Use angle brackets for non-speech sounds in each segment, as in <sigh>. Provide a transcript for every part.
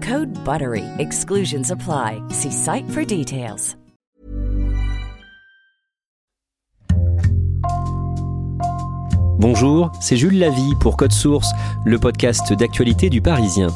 Code BUTTERY. Exclusions apply. See site for details. Bonjour, c'est Jules Lavie pour Code Source, le podcast d'actualité du Parisien.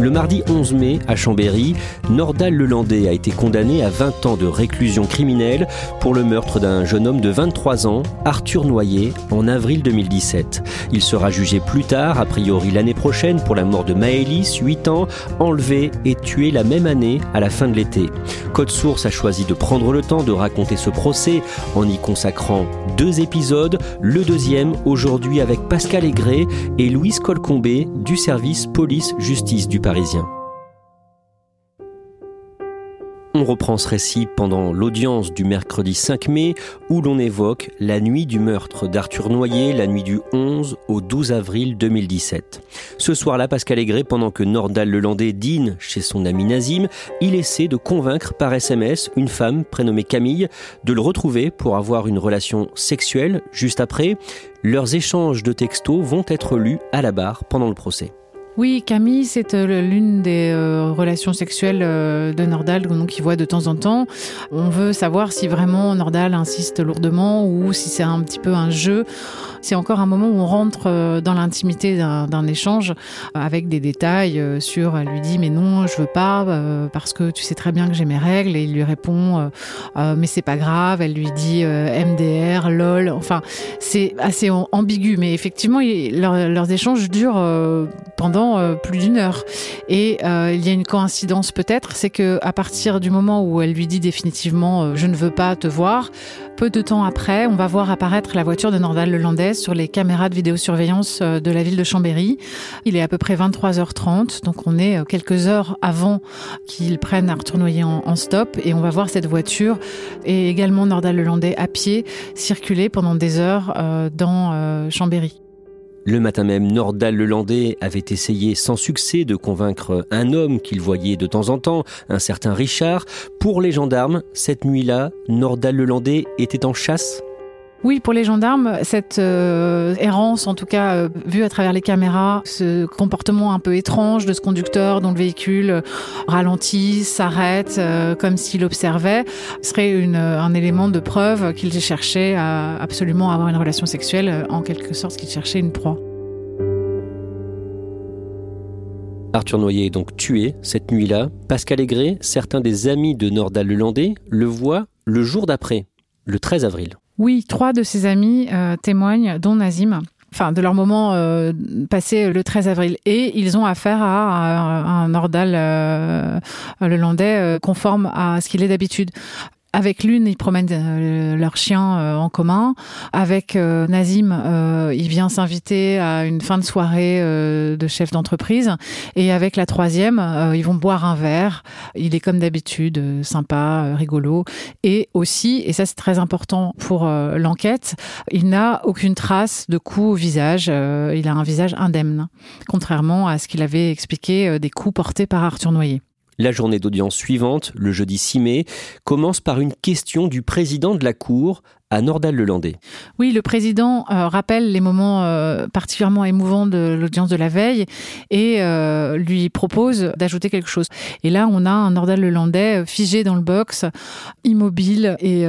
Le mardi 11 mai, à Chambéry, Nordal Lelandais a été condamné à 20 ans de réclusion criminelle pour le meurtre d'un jeune homme de 23 ans, Arthur Noyer, en avril 2017. Il sera jugé plus tard, a priori l'année prochaine, pour la mort de Maëlys, 8 ans, enlevé et tué la même année à la fin de l'été. Code Source a choisi de prendre le temps de raconter ce procès en y consacrant deux épisodes, le deuxième aujourd'hui avec Pascal Aigret et Louise Colcombé du service police-justice du On reprend ce récit pendant l'audience du mercredi 5 mai où l'on évoque la nuit du meurtre d'Arthur Noyer, la nuit du 11 au 12 avril 2017. Ce soir-là, Pascal Aigret, pendant que Nordal Lelandais dîne chez son ami Nazim, il essaie de convaincre par SMS une femme prénommée Camille de le retrouver pour avoir une relation sexuelle juste après. Leurs échanges de textos vont être lus à la barre pendant le procès. Oui, Camille, c'est euh, l'une des euh, relations sexuelles euh, de Nordal donc il voit de temps en temps. On veut savoir si vraiment Nordal insiste lourdement ou si c'est un petit peu un jeu. C'est encore un moment où on rentre dans l'intimité d'un échange avec des détails sur. Elle lui dit mais non, je veux pas parce que tu sais très bien que j'ai mes règles et il lui répond mais c'est pas grave. Elle lui dit MDR, lol. Enfin, c'est assez ambigu, mais effectivement, leurs échanges durent pendant euh, plus d'une heure. Et euh, il y a une coïncidence peut-être, c'est que à partir du moment où elle lui dit définitivement euh, je ne veux pas te voir, peu de temps après, on va voir apparaître la voiture de Nordal Lelandais sur les caméras de vidéosurveillance de la ville de Chambéry. Il est à peu près 23h30, donc on est quelques heures avant qu'ils prennent Arthur Noyer en, en, stop et on va voir cette voiture et également Nordal Lelandais à pied circuler pendant des heures dans Chambéry. Le matin même, Nordal Lelandais avait essayé sans succès de convaincre un homme qu'il voyait de temps en temps, un certain Richard. Pour les gendarmes, cette nuit-là, Nordal Lelandais était en chasse oui, pour les gendarmes, cette euh, errance, en tout cas euh, vue à travers les caméras, ce comportement un peu étrange de ce conducteur dont le véhicule euh, ralentit, s'arrête, comme s'il observait, serait un élément de preuve qu'il cherchait à absolument avoir une relation sexuelle, en quelque sorte qu'il cherchait une proie. Arthur Noyer est donc tué cette nuit-là. Pascal Aigret, certains des amis de Nordal Lelandais, le voient le jour d'après, le 13 avril. Oui, trois de ses amis euh, témoignent, dont Nazim enfin de leur moment euh, passé le 13 avril et ils ont affaire à, un Nordal euh, Landais conforme à ce qu'il est d'habitude. Avec l'une, ils promènent euh, leur chien euh, en commun. Avec euh, Nazim, il vient s'inviter à une fin de soirée de chef d'entreprise. Et avec la troisième, ils vont boire un verre. Il est comme d'habitude sympa, rigolo. Et aussi, et ça c'est très important pour l'enquête, il n'a aucune trace de coup au visage. il a un visage indemne, contrairement à ce qu'il avait expliqué des coups portés par Arthur Noyer. La journée d'audience suivante, le jeudi 6 mai, commence par une question du président de la Cour à Nordal-Lelandais. Oui, le président euh, rappelle les moments euh, particulièrement émouvants de l'audience de la veille et euh, lui propose d'ajouter quelque chose. Et là, on a un Nordal-Lelandais figé dans le box, immobile et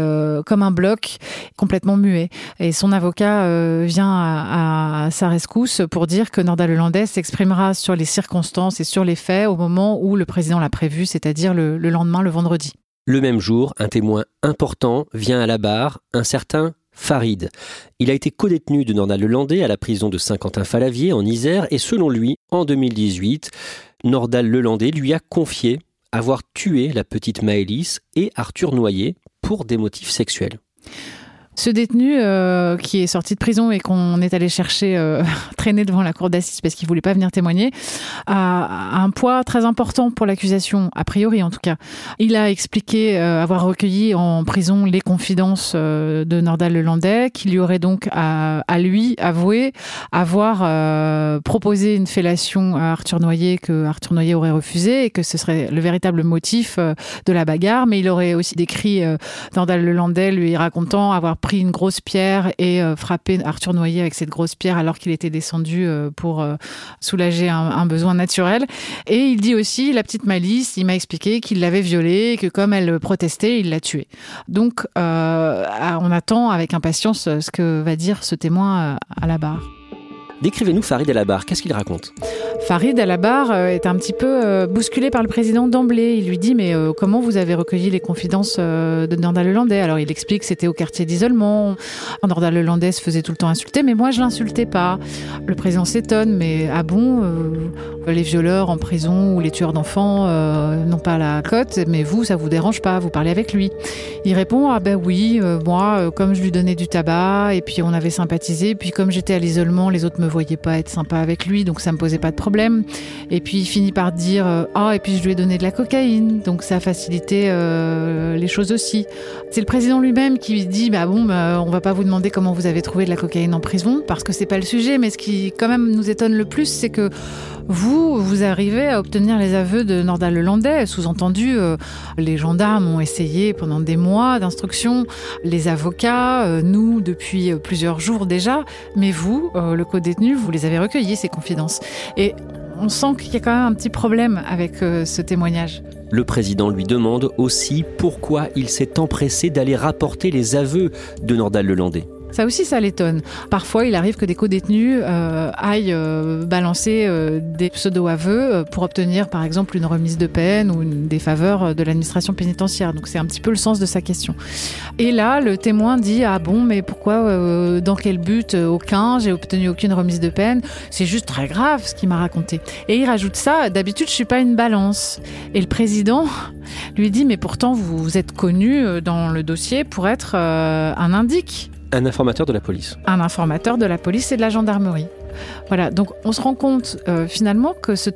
comme un bloc, complètement muet. Et son avocat vient à, sa rescousse pour dire que Nordal-Lelandais s'exprimera sur les circonstances et sur les faits au moment où le président l'a prévu, c'est-à-dire le lendemain, le vendredi. Le même jour, un témoin important vient à la barre, un certain Farid. Il a été codétenu de Nordal-Lelandais à la prison de Saint-Quentin-Falavier en Isère et selon lui, en 2018, Nordal-Lelandais lui a confié avoir tué la petite Maëlys et Arthur Noyer pour des motifs sexuels. Ce détenu euh, qui est sorti de prison et qu'on est allé chercher euh, <laughs> traîner devant la cour d'assises parce qu'il voulait pas venir témoigner a, un poids très important pour l'accusation, a priori en tout cas. Il a expliqué euh, avoir recueilli en prison les confidences de Nordal Lelandais, qui lui aurait donc à, à lui avoué avoir proposé une fellation à Arthur Noyer que Arthur Noyer aurait refusé et que ce serait le véritable motif de la bagarre. Mais il aurait aussi décrit Nordal Lelandais lui racontant avoir pris une grosse pierre et euh, frappé Arthur Noyer avec cette grosse pierre alors qu'il était descendu euh, pour euh, soulager un, besoin naturel. Et il dit aussi, la petite Malice, il m'a expliqué qu'il l'avait violée et que comme elle protestait, il l'a tuée. Donc, on attend avec impatience ce que va dire ce témoin à la barre. Décrivez-nous Farid à la barre, qu'est-ce qu'il raconte? Farid à la barre est un petit peu bousculé par le président d'emblée. Il lui dit mais comment vous avez recueilli les confidences de Nordal Lelandais? Alors il explique que c'était au quartier d'isolement. Nordal Lelandais se faisait tout le temps insulter, mais moi je l'insultais pas. Le président s'étonne, mais ah bon, les violeurs en prison ou les tueurs d'enfants n'ont pas la cote, mais vous ça vous dérange pas Vous parlez avec lui Il répond ah ben oui, moi comme je lui donnais du tabac et puis on avait sympathisé, puis comme j'étais à l'isolement, les autres me voyait pas être sympa avec lui, donc ça me posait pas de problème. Et puis il finit par dire euh, ah et puis je lui ai donné de la cocaïne, donc ça a facilité euh, les choses aussi. C'est le président lui-même qui dit bah bon bah, on va pas vous demander comment vous avez trouvé de la cocaïne en prison parce que c'est pas le sujet, mais ce qui quand même nous étonne le plus c'est que vous, vous arrivez à obtenir les aveux de Nordal Lelandais. Sous-entendu, euh, les gendarmes ont essayé pendant des mois d'instruction, les avocats, nous depuis plusieurs jours déjà, mais vous, le code vous les avez recueillis, ces confidences. Et on sent qu'il y a quand même un petit problème avec euh, ce témoignage. Le président lui demande aussi pourquoi il s'est empressé d'aller rapporter les aveux de Nordal Lelandais. Ça aussi, ça l'étonne. Parfois, il arrive que des co-détenus euh, aillent euh, balancer euh, des pseudo-aveux pour obtenir, par exemple, une remise de peine ou des faveurs de l'administration pénitentiaire. Donc, c'est un petit peu le sens de sa question. Et là, le témoin dit Ah bon, mais pourquoi Dans quel but Aucun. J'ai obtenu aucune remise de peine? C'est juste très grave ce qu'il m'a raconté. Et il rajoute ça D'habitude, je suis pas une balance. Et le président lui dit Mais pourtant, vous êtes connu dans le dossier pour être un indique. Un informateur de la police. Un informateur de la police et de la gendarmerie. Voilà, donc on se rend compte euh, finalement que ce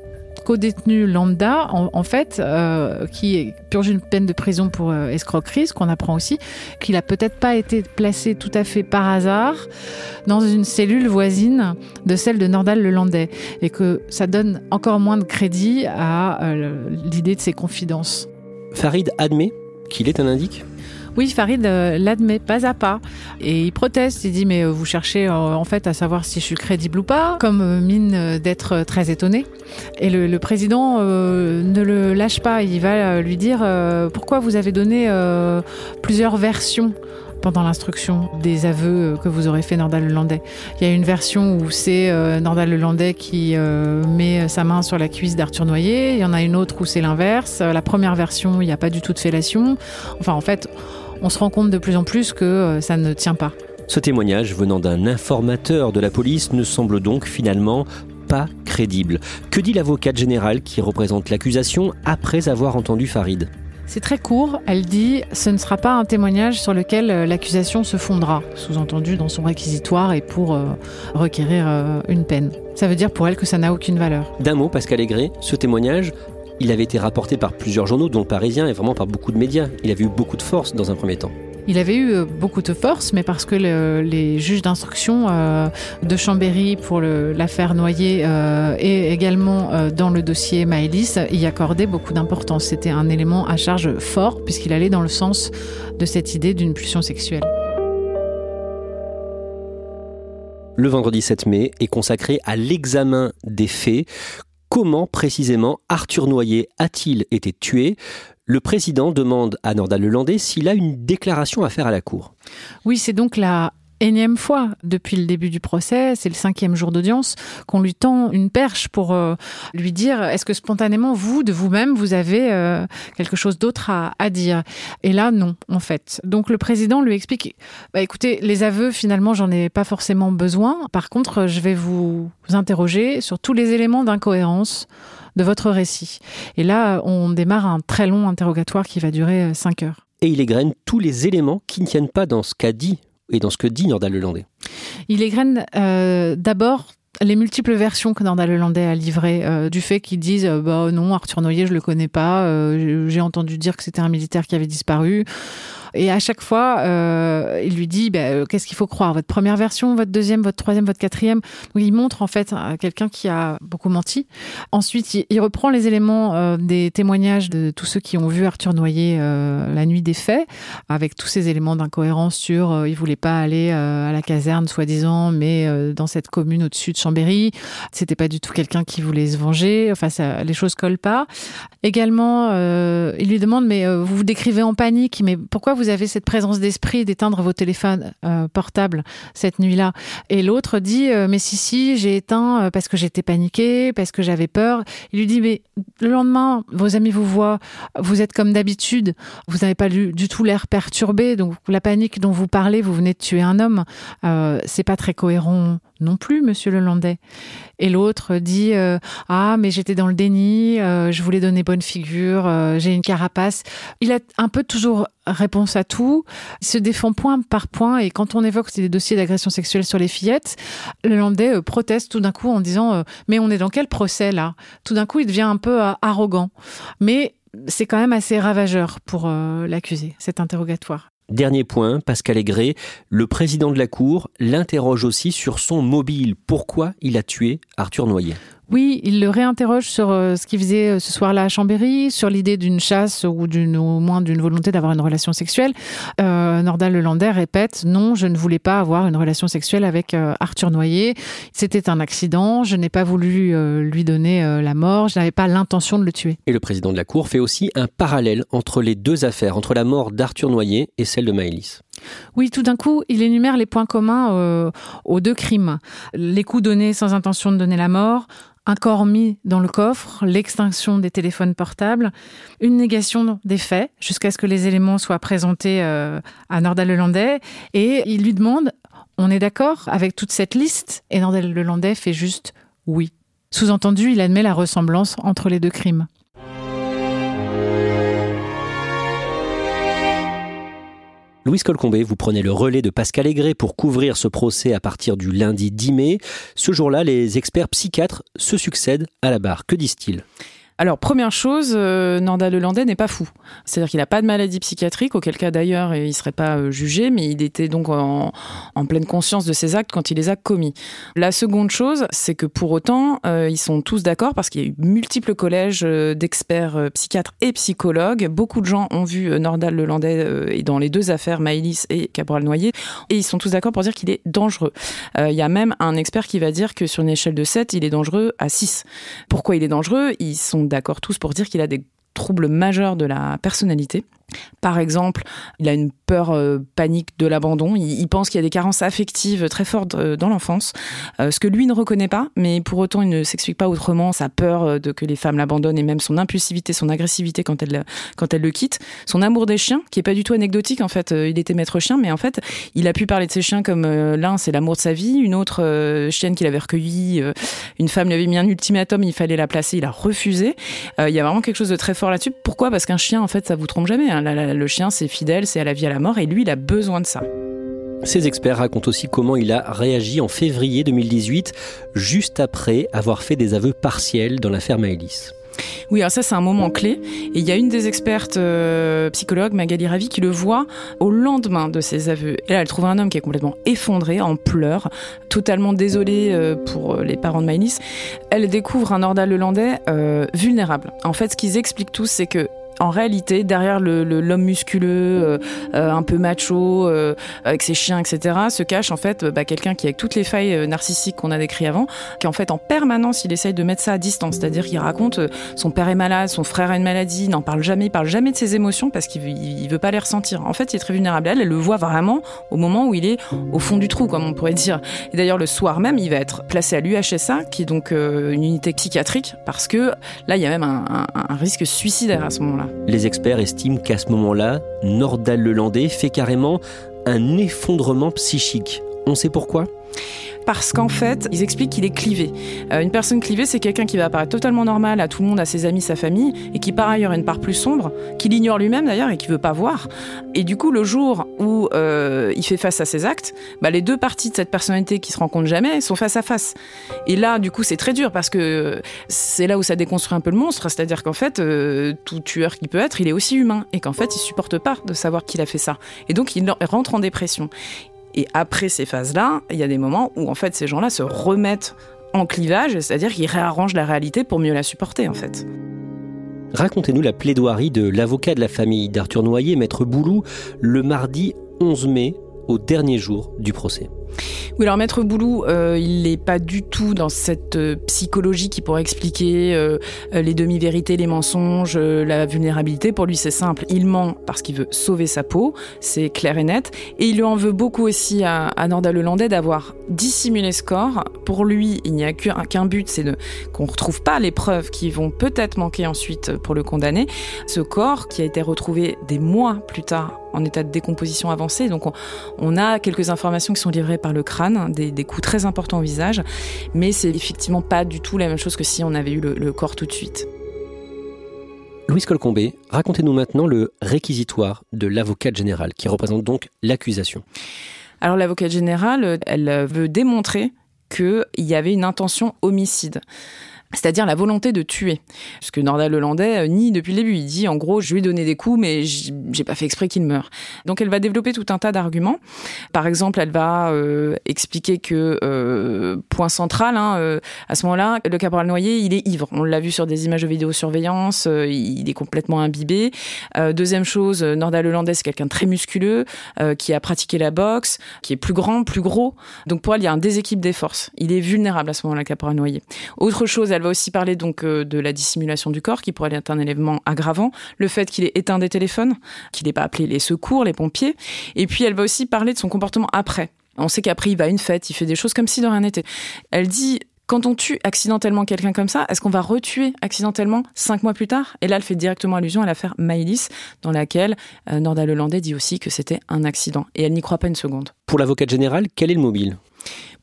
co-détenu lambda, en, fait, euh, qui purge une peine de prison pour euh, escroquerie, ce qu'on apprend aussi, qu'il a peut-être pas été placé tout à fait par hasard dans une cellule voisine de celle de Nordal le Landais, et que ça donne encore moins de crédit à l'idée de ses confidences. Farid admet qu'il est un indique? Oui, Farid euh, l'admet pas à pas. Et il proteste, il dit mais euh, vous cherchez euh, en fait à savoir si je suis crédible ou pas, comme mine d'être très étonné. Et le, président ne le lâche pas, il va lui dire pourquoi vous avez donné plusieurs versions pendant l'instruction des aveux que vous aurez fait Nordal Lelandais. Il y a une version où c'est Nordal Lelandais qui met sa main sur la cuisse d'Arthur Noyer. Il y en a une autre où c'est l'inverse. La première version, il n'y a pas du tout de fellation. Enfin, en fait, on se rend compte de plus en plus que euh, ça ne tient pas. Ce témoignage venant d'un informateur de la police ne semble donc finalement pas crédible. Que dit l'avocate générale qui représente l'accusation après avoir entendu Farid c'est très court. Elle dit ce ne sera pas un témoignage sur lequel euh, l'accusation se fondera, sous-entendu dans son réquisitoire et pour euh, requérir une peine. Ça veut dire pour elle que ça n'a aucune valeur. D'un mot, Pascal Aigret, ce témoignage il avait été rapporté par plusieurs journaux, dont le Parisien, et vraiment par beaucoup de médias. Il avait eu beaucoup de force dans un premier temps. Il avait eu euh, beaucoup de force, mais parce que les juges d'instruction euh, de Chambéry pour l'affaire Noyer euh, et également dans le dossier Maëlys y accordaient beaucoup d'importance. C'était un élément à charge fort puisqu'il allait dans le sens de cette idée d'une pulsion sexuelle. le vendredi 7 mai, est consacré à l'examen des faits. Comment précisément Arthur Noyer a-t-il été tué? Le président demande à Nordal Lelandais s'il a une déclaration à faire à la Cour. Oui, c'est donc la énième fois depuis le début du procès, c'est le cinquième jour d'audience, qu'on lui tend une perche pour euh, lui dire est-ce que spontanément, vous, de vous-même, vous avez euh, quelque chose d'autre à, dire? Et là, non, en fait. Donc le président lui explique bah, écoutez, les aveux, finalement, j'en ai pas forcément besoin. Par contre, je vais vous interroger sur tous les éléments d'incohérence de votre récit. Et là, on démarre un très long interrogatoire qui va durer euh, cinq heures. Et il égrène tous les éléments qui ne tiennent pas dans ce qu'a dit et dans ce que dit Nordal Lelandais. Il égrène euh, d'abord les multiples versions que Nordal Lelandais a livrées euh, du fait qu'ils disent bah non Arthur Noyer je le connais pas j'ai entendu dire que c'était un militaire qui avait disparu et à chaque fois, euh, il lui dit bah, euh, qu'est-ce qu'il faut croire? Votre première version, votre deuxième, votre troisième, votre quatrième? Il montre en fait quelqu'un qui a beaucoup menti. Ensuite, il, reprend les éléments euh, des témoignages de tous ceux qui ont vu Arthur Noyer la nuit des faits, avec tous ces éléments d'incohérence sur il voulait pas aller à la caserne soi-disant, mais dans cette commune au-dessus de Chambéry, c'était pas du tout quelqu'un qui voulait se venger. Enfin, les choses collent pas. Également, il lui demande mais vous vous décrivez en panique, mais pourquoi vous vous avez cette présence d'esprit d'éteindre vos téléphones euh, portables cette nuit-là. Et l'autre dit, euh, mais si, si, j'ai éteint euh, parce que j'étais paniqué, parce que j'avais peur. Il lui dit, mais le lendemain, vos amis vous voient, vous êtes comme d'habitude, vous n'avez pas du tout l'air perturbé, donc la panique dont vous parlez, vous venez de tuer un homme, c'est pas très cohérent non plus, monsieur Lelandais. Et l'autre dit euh, Ah, mais j'étais dans le déni, euh, je voulais donner bonne figure, euh, j'ai une carapace. Il a un peu toujours réponse à tout. Il se défend point par point. Et quand on évoque des dossiers d'agression sexuelle sur les fillettes, Lelandais proteste tout d'un coup en disant Mais on est dans quel procès là? Tout d'un coup, il devient un peu arrogant. Mais c'est quand même assez ravageur pour l'accusé, cet interrogatoire. Dernier point, Pascal Aigret, le président de la Cour l'interroge aussi sur son mobile. Pourquoi il a tué Arthur Noyer? Oui, il le réinterroge sur euh, ce qu'il faisait euh, ce soir-là à Chambéry, sur l'idée d'une chasse ou d'une, au moins d'une volonté d'avoir une relation sexuelle. Euh, Nordal Lelandais répète non, je ne voulais pas avoir une relation sexuelle avec euh, Arthur Noyer. C'était un accident. Je n'ai pas voulu lui donner la mort. Je n'avais pas l'intention de le tuer. Et le président de la Cour fait aussi un parallèle entre les deux affaires, entre la mort d'Arthur Noyer et celle de Maëlys. Oui, tout d'un coup, il énumère les points communs aux deux crimes. Les coups donnés sans intention de donner la mort, un corps mis dans le coffre, l'extinction des téléphones portables, une négation des faits jusqu'à ce que les éléments soient présentés euh, à Nordal Lelandais. Et il lui demande On est d'accord avec toute cette liste? Et Nordal Lelandais fait juste oui. Sous-entendu, il admet la ressemblance entre les deux crimes. Louise Colcombé, vous prenez le relais de Pascal Aigret pour couvrir ce procès à partir du lundi 10 mai. Ce jour-là, les experts psychiatres se succèdent à la barre. Que disent-ils? Alors, première chose, euh, Nanda Lelandais n'est pas fou. C'est-à-dire qu'il n'a pas de maladie psychiatrique, auquel cas d'ailleurs il ne serait pas euh, jugé, mais il était donc en, pleine conscience de ses actes quand il les a commis. La seconde chose, c'est que pour autant, euh, ils sont tous d'accord parce qu'il y a eu multiples collèges d'experts psychiatres et psychologues. Beaucoup de gens ont vu Nordal Lelandais et dans les deux affaires, Maïlis et Cabral Noyer, et ils sont tous d'accord pour dire qu'il est dangereux. Il y a même un expert qui va dire que sur une échelle de 7, il est dangereux à 6. Pourquoi il est dangereux? Ils sont d'accord tous pour dire qu'il a des troubles majeurs de la personnalité. Par exemple, il a une peur euh, panique de l'abandon. Il, pense qu'il y a des carences affectives très fortes euh, dans l'enfance, euh, ce que lui ne reconnaît pas, mais pour autant il ne s'explique pas autrement sa peur de que les femmes l'abandonnent et même son impulsivité, son agressivité quand elle quand elle le quitte, son amour des chiens qui est pas du tout anecdotique en fait. il était maître chien, mais en fait il a pu parler de ses chiens comme l'un c'est l'amour de sa vie, une autre chienne qu'il avait recueillie, une femme lui avait mis un ultimatum, il fallait la placer, il a refusé. il y a vraiment quelque chose de très fort là-dessus. Pourquoi? Parce qu'un chien en fait ça vous trompe jamais. Hein le chien, c'est fidèle, c'est à la vie, à la mort, et lui, il a besoin de ça. Ces experts racontent aussi comment il a réagi en février 2018, juste après avoir fait des aveux partiels dans l'affaire Maëlys. Oui, alors ça c'est un moment clé. Et il y a une des expertes euh, psychologues, Magali Ravi, qui le voit au lendemain de ses aveux. Et là, elle trouve un homme qui est complètement effondré, en pleurs, totalement désolé euh, pour les parents de Maëlys. Elle découvre un Nordal Lelandais euh, vulnérable. En fait, ce qu'ils expliquent tous, c'est que en réalité, derrière l'homme musculeux, euh, euh, un peu macho, euh, avec ses chiens, etc., se cache en fait bah, quelqu'un qui, avec toutes les failles narcissiques qu'on a décrites avant, qui en fait en permanence, il essaye de mettre ça à distance. C'est-à-dire qu'il raconte son père est malade, son frère a une maladie, il n'en parle jamais, il parle jamais de ses émotions parce qu'il ne veut pas les ressentir. En fait, il est très vulnérable. Elle, elle le voit vraiment au moment où il est au fond du trou, comme on pourrait dire. Et d'ailleurs, le soir même, il va être placé à l'UHSA, qui est donc une unité psychiatrique, parce que là, il y a même un, un risque suicidaire à ce moment-là. Les experts estiment qu'à ce moment-là, Nordal Lelandais fait carrément un effondrement psychique. On sait pourquoi? Parce qu'en fait, ils expliquent qu'il est clivé. Euh, une personne clivée, c'est quelqu'un qui va apparaître totalement normal à tout le monde, à ses amis, sa famille, et qui par ailleurs a une part plus sombre, qu'il ignore lui-même d'ailleurs et qui veut pas voir. Et du coup, le jour où euh, il fait face à ses actes, bah, les deux parties de cette personnalité qui se rencontrent jamais sont face à face. Et là, du coup, c'est très dur parce que c'est là où ça déconstruit un peu le monstre, c'est-à-dire qu'en fait, euh, tout tueur qui peut être, il est aussi humain et qu'en fait, il supporte pas de savoir qu'il a fait ça. Et donc, il rentre en dépression. Et après ces phases-là, il y a des moments où en fait ces gens-là se remettent en clivage, c'est-à-dire qu'ils réarrangent la réalité pour mieux la supporter en fait. Racontez-nous la plaidoirie de l'avocat de la famille d'Arthur Noyer, maître Boulou, le mardi 11 mai, au dernier jour du procès. Oui, alors Maître Boulou, euh, il n'est pas du tout dans cette euh, psychologie qui pourrait expliquer euh, les demi-vérités, les mensonges, la vulnérabilité. Pour lui, c'est simple. Il ment parce qu'il veut sauver sa peau, c'est clair et net. Et il lui en veut beaucoup aussi à, à Norda Lelandais d'avoir dissimulé ce corps. Pour lui, il n'y a qu'un but, c'est qu'on ne retrouve pas les preuves qui vont peut-être manquer ensuite pour le condamner. Ce corps qui a été retrouvé des mois plus tard en état de décomposition avancée. Donc on, a quelques informations qui sont livrées par le crâne, des, coups très importants au visage, mais c'est effectivement pas du tout la même chose que si on avait eu le, corps tout de suite. Louise Colcombé, racontez-nous maintenant le réquisitoire de l'avocate générale, qui représente donc l'accusation. Alors l'avocate générale, elle veut démontrer qu'il y avait une intention homicide c'est-à-dire la volonté de tuer. Ce que Nordal Lelandais euh, nie depuis le début. Il dit en gros, je lui ai donné des coups, mais j'ai pas fait exprès qu'il meure. Donc elle va développer tout un tas d'arguments. Par exemple, elle va euh, expliquer que euh, point central, hein, à ce moment-là, le caporal Noyer, il est ivre. On l'a vu sur des images de vidéosurveillance. il est complètement imbibé. deuxième chose, Nordal Lelandais, c'est quelqu'un de très musculeux qui a pratiqué la boxe, qui est plus grand, plus gros. Donc pour elle, il y a un déséquilibre des forces. Il est vulnérable à ce moment-là, le caporal Noyer. Autre chose, elle va aussi parler donc euh, de la dissimulation du corps, qui pourrait être un élément aggravant, le fait qu'il ait éteint des téléphones, qu'il n'ait pas appelé les secours, les pompiers, et puis elle va aussi parler de son comportement après. On sait qu'après, il va à une fête, il fait des choses comme si de rien n'était. Elle dit quand on tue accidentellement quelqu'un comme ça, est-ce qu'on va retuer accidentellement cinq mois plus tard? Et là, elle fait directement allusion à l'affaire Maïlis, dans laquelle euh, Norda Lelandais dit aussi que c'était un accident. Et elle n'y croit pas une seconde. Pour l'avocate générale, quel est le mobile?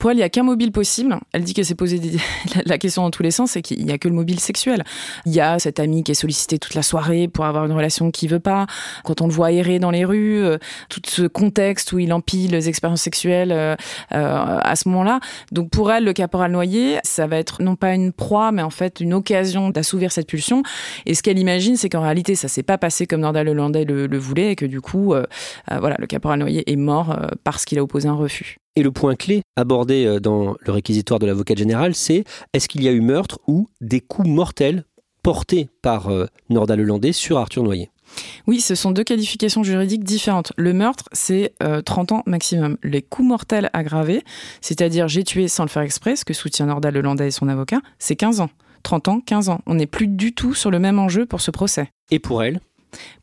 Pour elle, il n'y a qu'un mobile possible. Elle dit qu'elle s'est posé <laughs> la question dans tous les sens et qu'il n'y a que le mobile sexuel. Il y a cet ami qui est sollicité toute la soirée pour avoir une relation qu'il veut pas. Quand on le voit errer dans les rues, euh, tout ce contexte où il empile les expériences sexuelles euh, euh, à ce moment-là. Donc pour elle, le caporal noyé, ça va être non pas une proie, mais en fait une occasion d'assouvir cette pulsion. Et ce qu'elle imagine, c'est qu'en réalité, ça s'est pas passé comme Nordal Hollandais le, le, voulait et que du coup, voilà, le caporal noyé est mort parce qu'il a opposé un refus. Et le point clé abordé euh, dans le réquisitoire de l'avocat général, c'est est-ce qu'il y a eu meurtre ou des coups mortels portés par euh, Norda Lelandais sur Arthur Noyer? Oui, ce sont deux qualifications juridiques différentes. Le meurtre, c'est 30 euh, ans maximum. Les coups mortels aggravés, c'est-à-dire j'ai tué sans le faire exprès, ce que soutient Norda Lelandais et son avocat, c'est 15 ans. 30 ans, 15 ans. On n'est plus du tout sur le même enjeu pour ce procès. Et pour elle?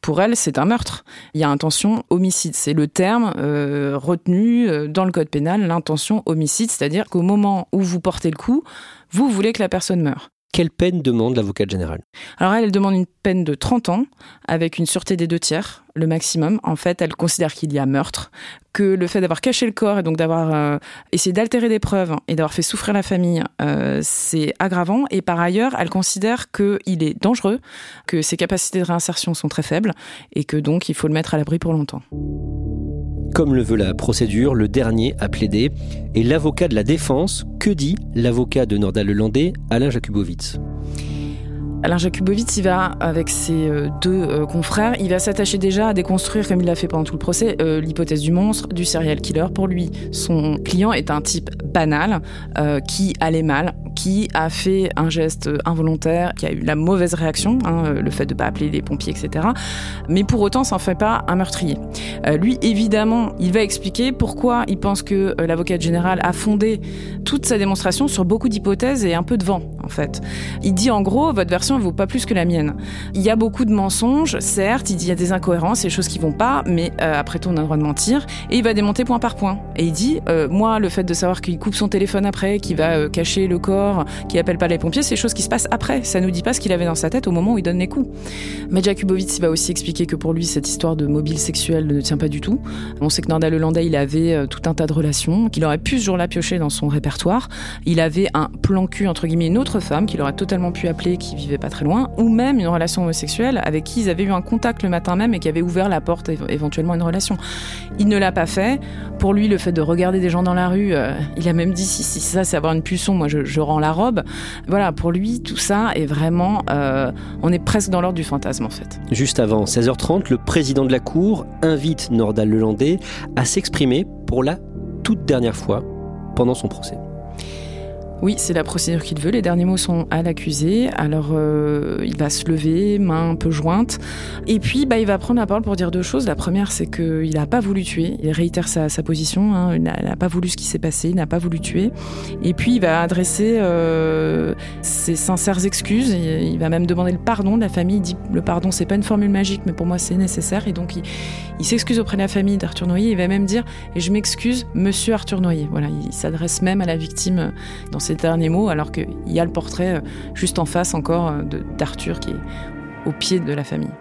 Pour elle, c'est un meurtre. Il y a intention homicide. C'est le terme euh, retenu euh, dans le code pénal, l'intention homicide, c'est-à-dire qu'au moment où vous portez le coup, vous voulez que la personne meure. Quelle peine demande l'avocate générale? Alors elle, demande une peine de 30 ans avec une sûreté des deux tiers, le maximum. En fait, elle considère qu'il y a meurtre, que le fait d'avoir caché le corps et donc d'avoir euh, essayé d'altérer des preuves et d'avoir fait souffrir la famille, euh, c'est aggravant. Et par ailleurs, elle considère qu'il est dangereux, que ses capacités de réinsertion sont très faibles et que donc il faut le mettre à l'abri pour longtemps. Comme le veut la procédure, le dernier a plaidé. Et l'avocat de la défense, que dit l'avocat de Nordal Lelandais, Alain Jakubowicz? Alain Jakubowicz, il va, avec ses euh, deux euh, confrères, il va s'attacher déjà à déconstruire, comme il l'a fait pendant tout le procès, euh, l'hypothèse du monstre, du serial killer. Pour lui, son client est un type banal, qui allait mal, qui a fait un geste involontaire, qui a eu la mauvaise réaction, hein, le fait de ne pas appeler les pompiers, etc. Mais pour autant, ça n'en fait pas un meurtrier. Euh, lui, évidemment, il va expliquer pourquoi il pense que euh, l'avocat général a fondé toute sa démonstration sur beaucoup d'hypothèses et un peu de vent, en fait. Il dit en gros, votre version ne vaut pas plus que la mienne. Il y a beaucoup de mensonges, certes, il dit il y a des incohérences, des choses qui vont pas, mais euh, après tout, on a le droit de mentir. Et il va démonter point par point. Et il dit, moi, le fait de savoir qu'il coupe son téléphone après, qu'il va cacher le corps, qu'il appelle pas les pompiers, c'est des choses qui se passent après. Ça nous dit pas ce qu'il avait dans sa tête au moment où il donne les coups. Mais Jakubowicz va aussi expliquer que pour lui, cette histoire de mobile sexuel ne tient pas du tout. On sait que Nordal Lelandais, il avait euh, tout un tas de relations, qu'il aurait pu ce jour-là piocher dans son répertoire. Il avait un plan cul, entre guillemets, une autre femme qu'il aurait totalement pu appeler, qui vivait pas très loin, ou même une relation homosexuelle avec qui ils avaient eu un contact le matin même et qui avait ouvert la porte éventuellement une relation. Il ne l'a pas fait. Pour lui, le fait de regarder des gens dans la rue, euh, il a même dit si, si ça c'est avoir une pulsion, moi je, je, rends la robe. Voilà, pour lui, tout ça est vraiment, euh, on est presque dans l'ordre du fantasme en fait. Juste avant 16h30, le président de la Cour invite Nordal Lelandais à s'exprimer pour la toute dernière fois pendant son procès. Oui, c'est la procédure qu'il veut. Les derniers mots sont à l'accusé. Alors, euh, il va se lever, main un peu jointe. Et puis, bah, il va prendre la parole pour dire deux choses. La première, c'est qu'il n'a pas voulu tuer. Il réitère sa, position. Hein. Il n'a pas voulu ce qui s'est passé. Il n'a pas voulu tuer. Et puis, il va adresser euh, ses sincères excuses. Il, va même demander le pardon de la famille. Il dit le pardon, c'est pas une formule magique, mais pour moi, c'est nécessaire. Et donc, il, il s'excuse auprès de la famille d'Arthur Noyer. Il va même dire et je m'excuse, Monsieur Arthur Noyer. Voilà, il s'adresse même à la victime dans ces derniers mots, alors qu'il y a le portrait euh, juste en face encore euh, d'Arthur qui est au pied de la famille.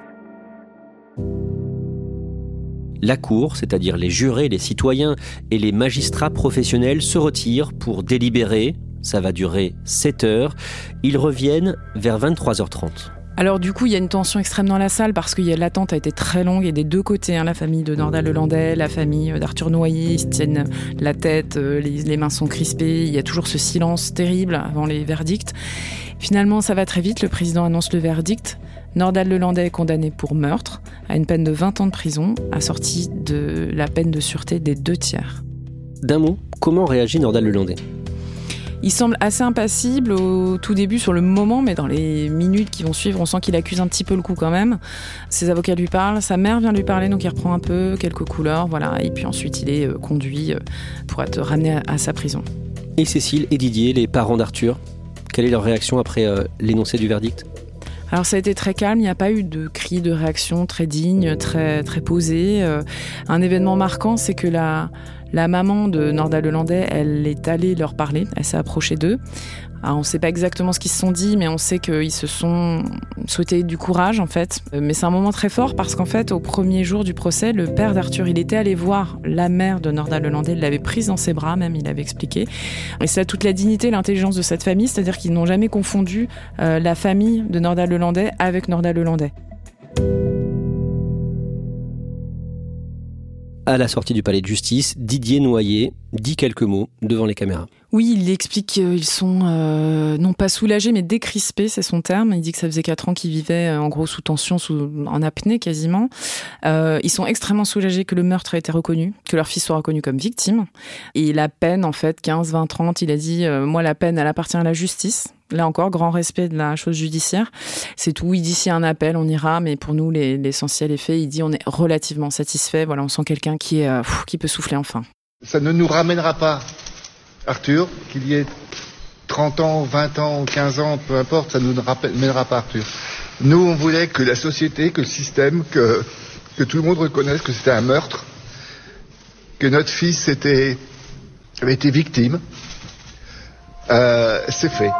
La Cour, c'est-à-dire les jurés, les citoyens et les magistrats professionnels se retirent pour délibérer. Ça va durer 7 heures. Ils reviennent vers 23h30. Alors du coup, il y a une tension extrême dans la salle parce que l'attente a été très longue et des deux côtés, hein, la famille de Nordal Lelandais, la famille d'Arthur Noyer, ils tiennent la tête, euh, les, les, mains sont crispées, il y a toujours ce silence terrible avant les verdicts. Finalement, ça va très vite, le président annonce le verdict. Nordal Lelandais est condamné pour meurtre à une peine de 20 ans de prison, assortie de la peine de sûreté des deux tiers. D'un mot, comment réagit Nordal Lelandais il semble assez impassible au tout début sur le moment, mais dans les minutes qui vont suivre, on sent qu'il accuse un petit peu le coup quand même. Ses avocats lui parlent, sa mère vient lui parler, donc il reprend un peu quelques couleurs, voilà. Et puis ensuite, il est euh, conduit euh, pour être ramené à sa prison. Et Cécile et Didier, les parents d'Arthur, quelle est leur réaction après euh, l'énoncé du verdict? Alors ça a été très calme, il n'y a pas eu de cris de réaction très digne, très très posé. un événement marquant, c'est que la la maman de Norda Lelandais, elle est allée leur parler, elle s'est approchée d'eux. on ne sait pas exactement ce qu'ils se sont dit, mais on sait qu'ils se sont souhaités du courage en fait. Mais c'est un moment très fort parce qu'en fait, au premier jour du procès, le père d'Arthur, il était allé voir la mère de Norda Lelandais, il l'avait prise dans ses bras même, il avait expliqué. Et c'est toute la dignité, l'intelligence de cette famille, c'est-à-dire qu'ils n'ont jamais confondu euh, la famille de Norda Lelandais avec Norda Lelandais. À la sortie du palais de justice, Didier Noyer dit quelques mots devant les caméras. Oui, il explique qu'ils sont euh, non pas soulagés, mais décrispés, c'est son terme. Il dit que ça faisait quatre ans qu'ils vivaient euh, en gros sous tension, sous, en apnée quasiment. Euh, ils sont extrêmement soulagés que le meurtre ait été reconnu, que leur fils soit reconnu comme victime. Et la peine, en fait, 15, 20, 30, il a dit, moi la peine, elle appartient à la justice. Là encore, grand respect de la chose judiciaire. C'est tout. Il dit s'il y a un appel, on ira, mais pour nous, l'essentiel est fait. Il dit on est relativement satisfait. Voilà, on sent quelqu'un qui peut souffler enfin. Ça ne nous ramènera pas, Arthur, qu'il y ait 30 ans, 20 ans, 15 ans, peu importe, ça ne nous ramènera pas, Arthur. Nous, on voulait que la société, que le système, que, que tout le monde reconnaisse que c'était un meurtre, que notre fils était, avait été victime. Euh, c'est fait.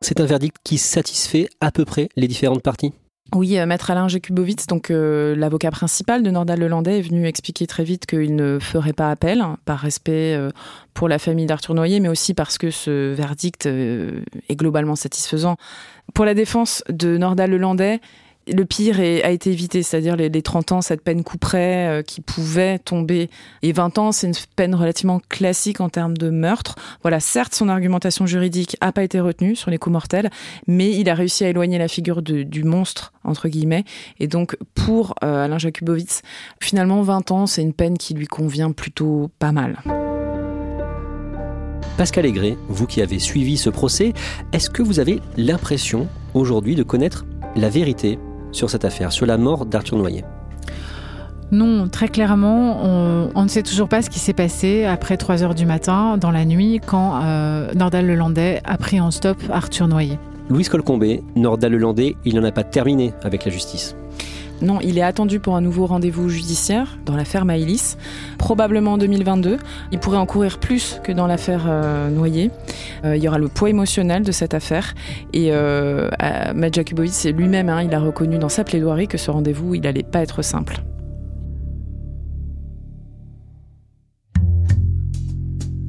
C'est un verdict qui satisfait à peu près les différentes parties? Oui, euh, maître Alain Jakubowicz, donc euh, l'avocat principal de Nordal Lelandais, est venu expliquer très vite qu'il ne ferait pas appel, par respect euh, pour la famille d'Arthur Noyer, mais aussi parce que ce verdict est globalement satisfaisant. Pour la défense de Nordal Lelandais, le pire a été évité, c'est-à-dire les, les, 30 ans, cette peine couperait euh, qui pouvait tomber. Et 20 ans, c'est une peine relativement classique en termes de meurtre. Voilà, certes, son argumentation juridique n'a pas été retenue sur les coups mortels, mais il a réussi à éloigner la figure du monstre, entre guillemets. Et donc, pour euh, Alain Jakubowicz, finalement, 20 ans, c'est une peine qui lui convient plutôt pas mal. Pascal Aigret, vous qui avez suivi ce procès, est-ce que vous avez l'impression aujourd'hui de connaître la vérité? Sur cette affaire, sur la mort d'Arthur Noyer non, très clairement, on, ne sait toujours pas ce qui s'est passé après 3 heures du matin, dans la nuit, quand euh, Nordal Lelandais a pris en stop Arthur Noyer. Louis Colcombé, Nordal Lelandais, il n'en a pas terminé avec la justice. Non, il est attendu pour un nouveau rendez-vous judiciaire dans l'affaire Maïlis, probablement en 2022. Il pourrait en courir plus que dans l'affaire euh, Noyer. Euh, il y aura le poids émotionnel de cette affaire. Et euh, Matt Jakubowicz lui-même, hein, il a reconnu dans sa plaidoirie que ce rendez-vous, il n'allait pas être simple.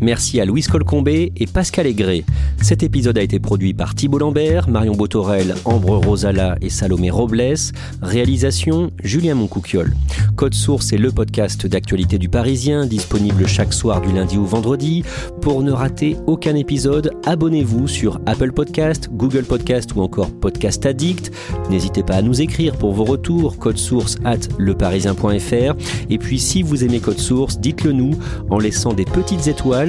Merci à Louise Colcombé et Pascal Aigret. Cet épisode a été produit par Thibault Lambert, Marion Botorel, Ambre Rosala et Salomé Robles. Réalisation Julien Moncouquiol. Code Source est le podcast d'actualité du Parisien, disponible chaque soir du lundi au vendredi. Pour ne rater aucun épisode, abonnez-vous sur Apple Podcast, Google Podcast ou encore Podcast Addict. N'hésitez pas à nous écrire pour vos retours, code source at leparisien.fr. Et puis si vous aimez Code Source, dites-le nous en laissant des petites étoiles